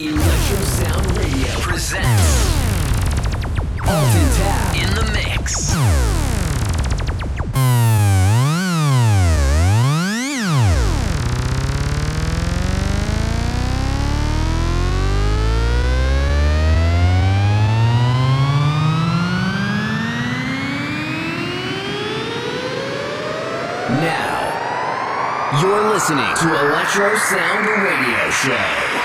Electro Sound Radio presents Alton Tab in the mix. Now, you're listening to Electro Sound Radio Show.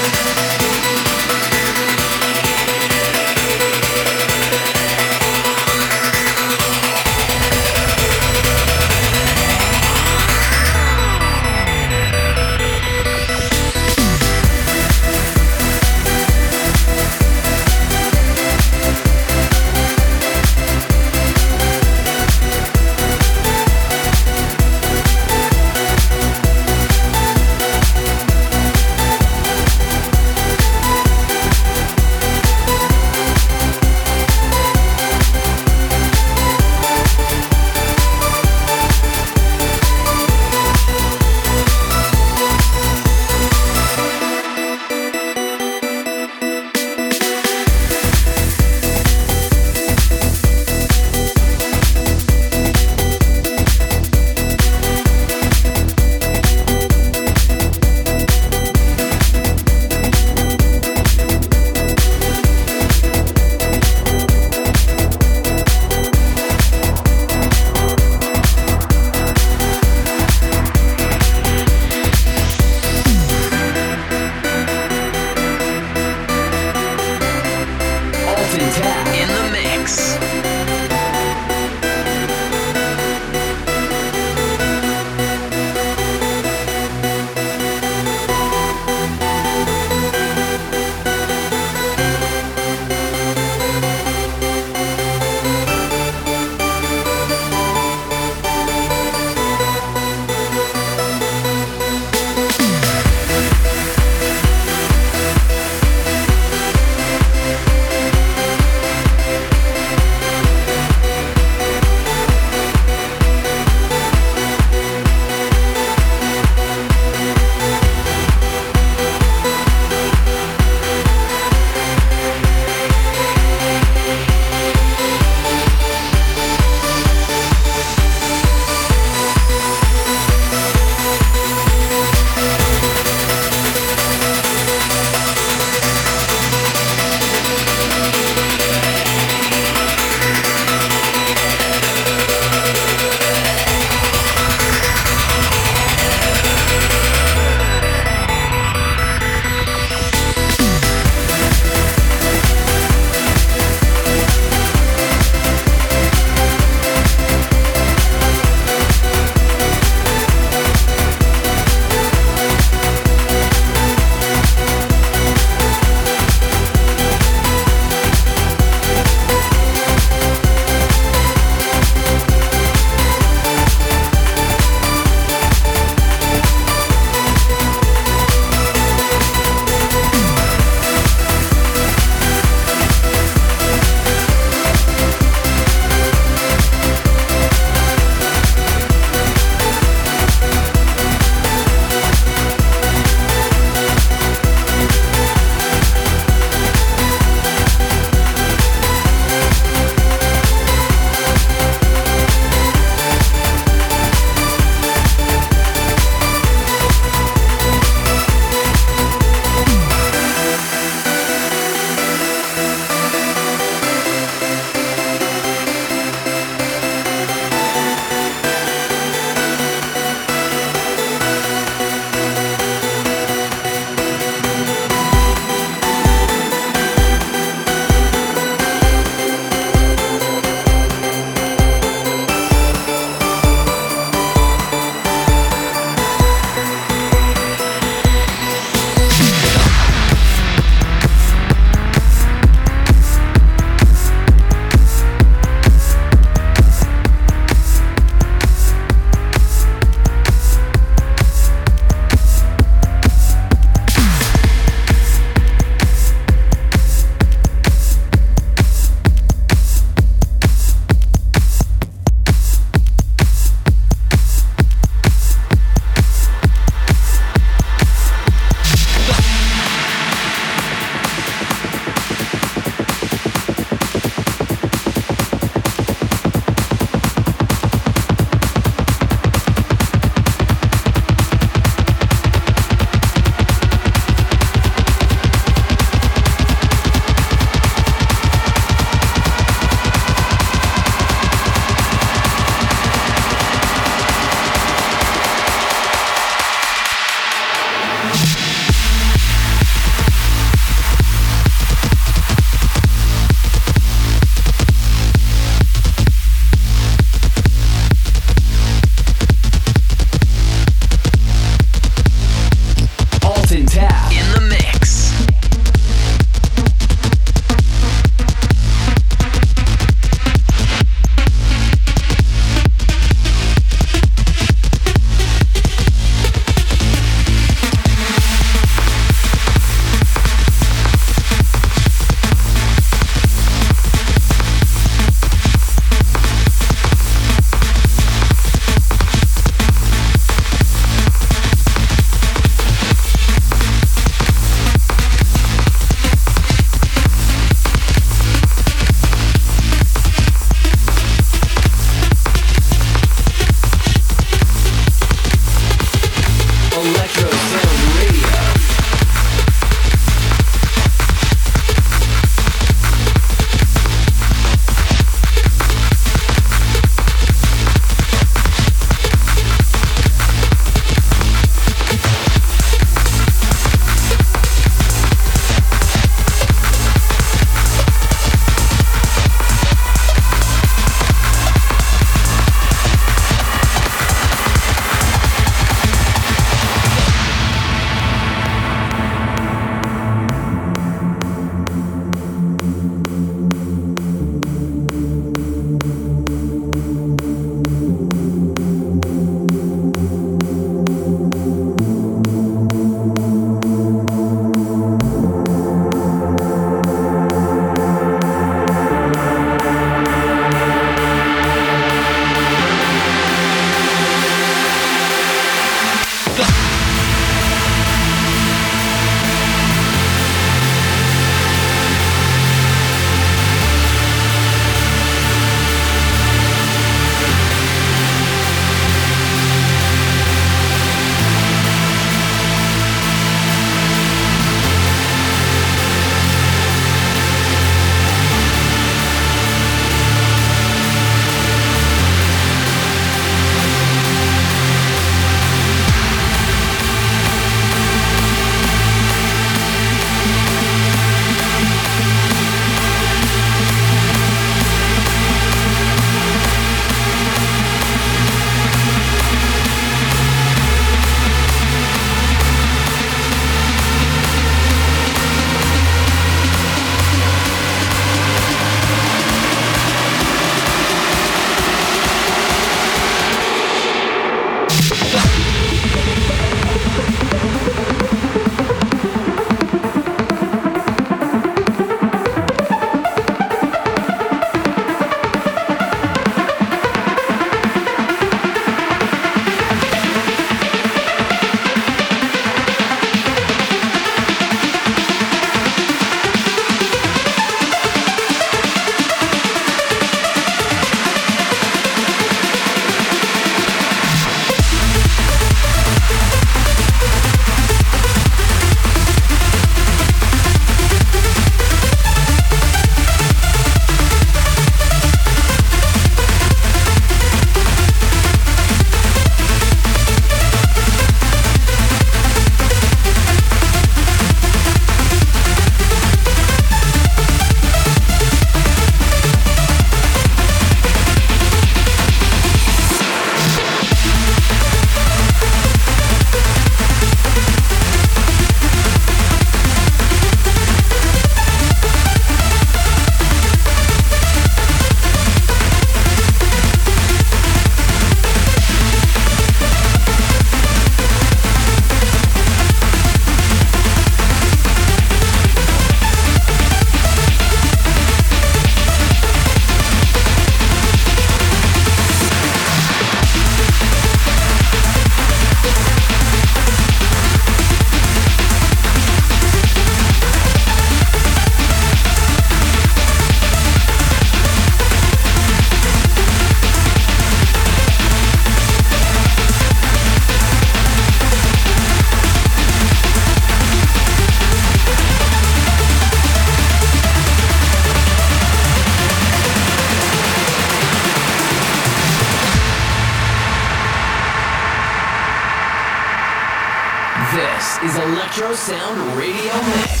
Electro Sound Radio Mix.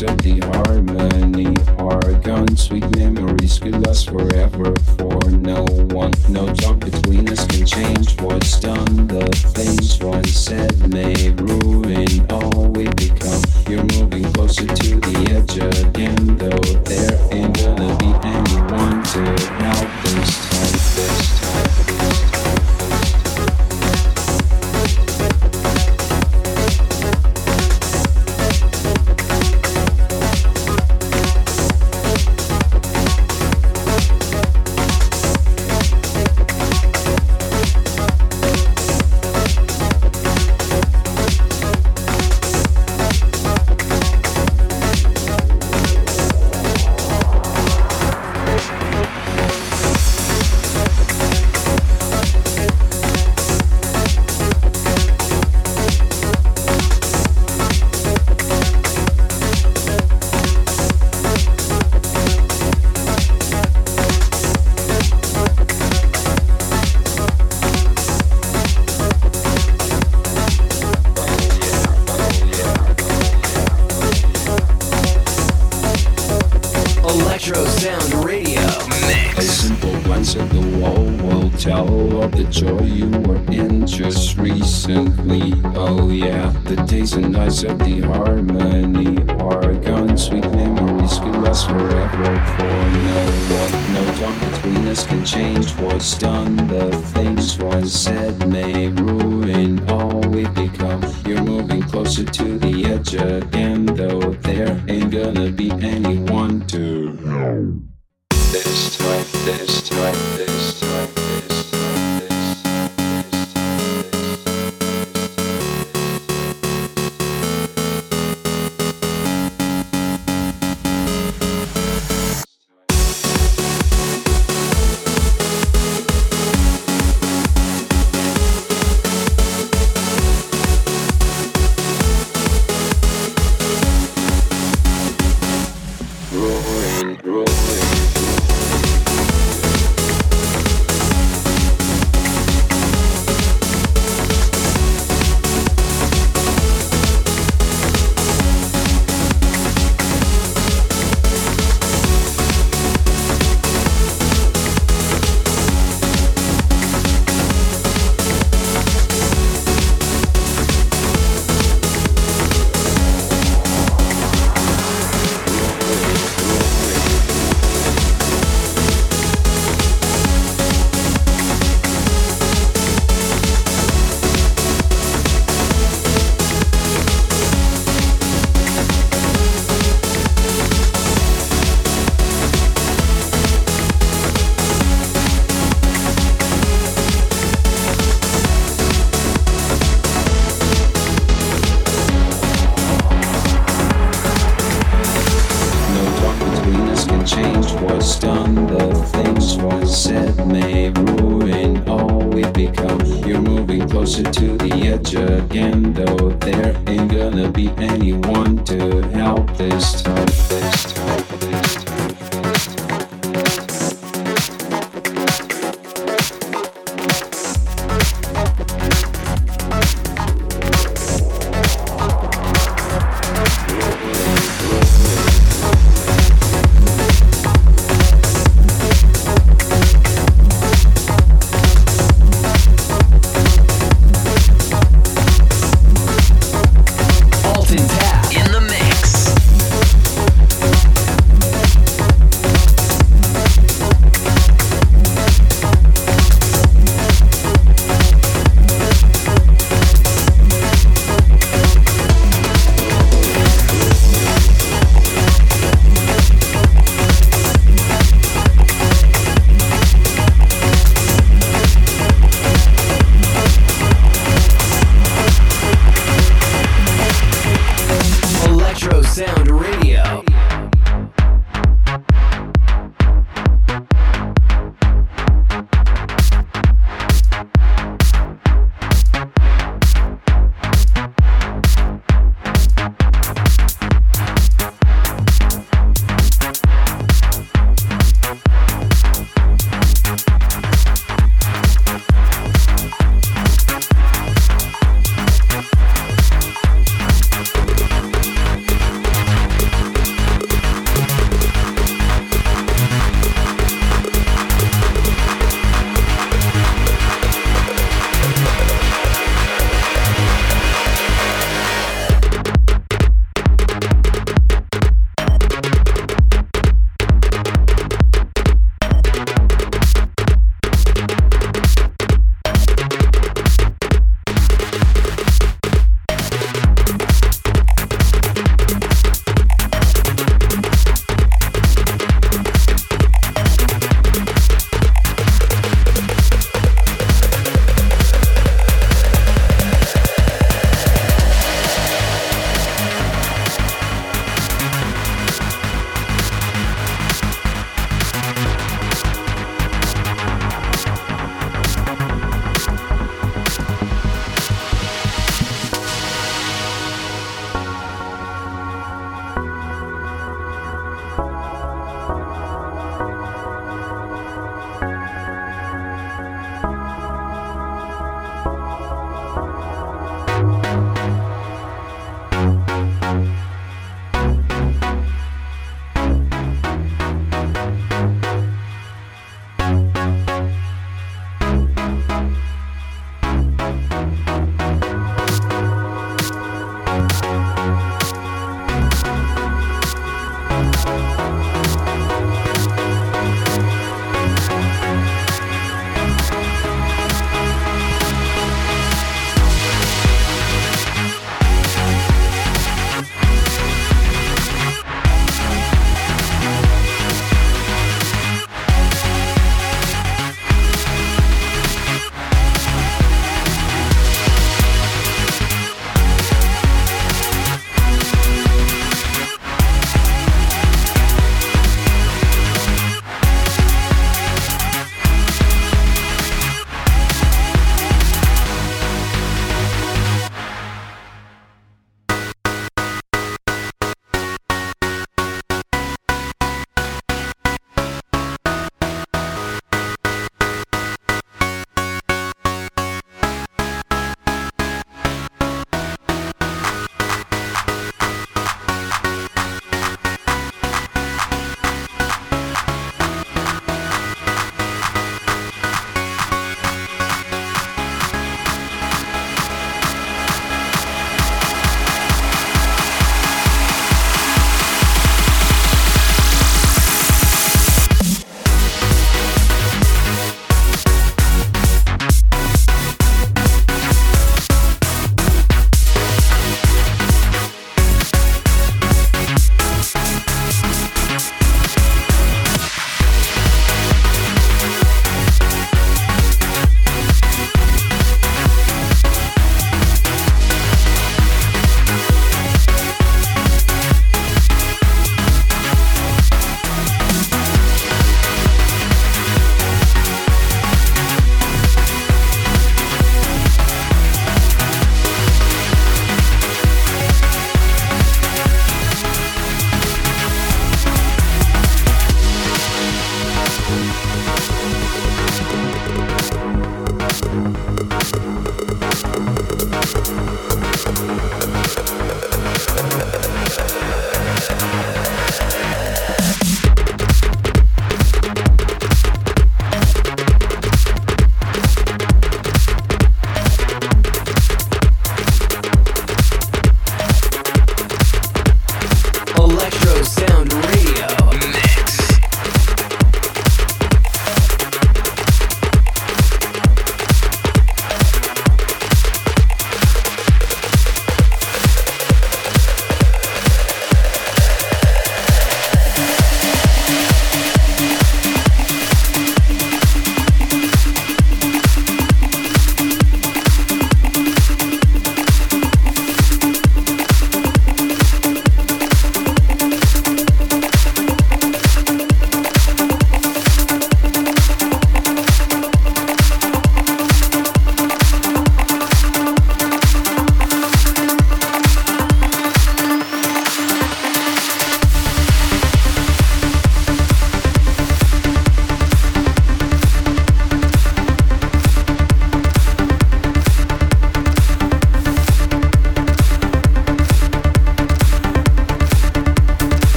listen.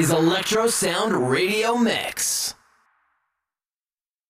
Is Electro Sound Radio Mix.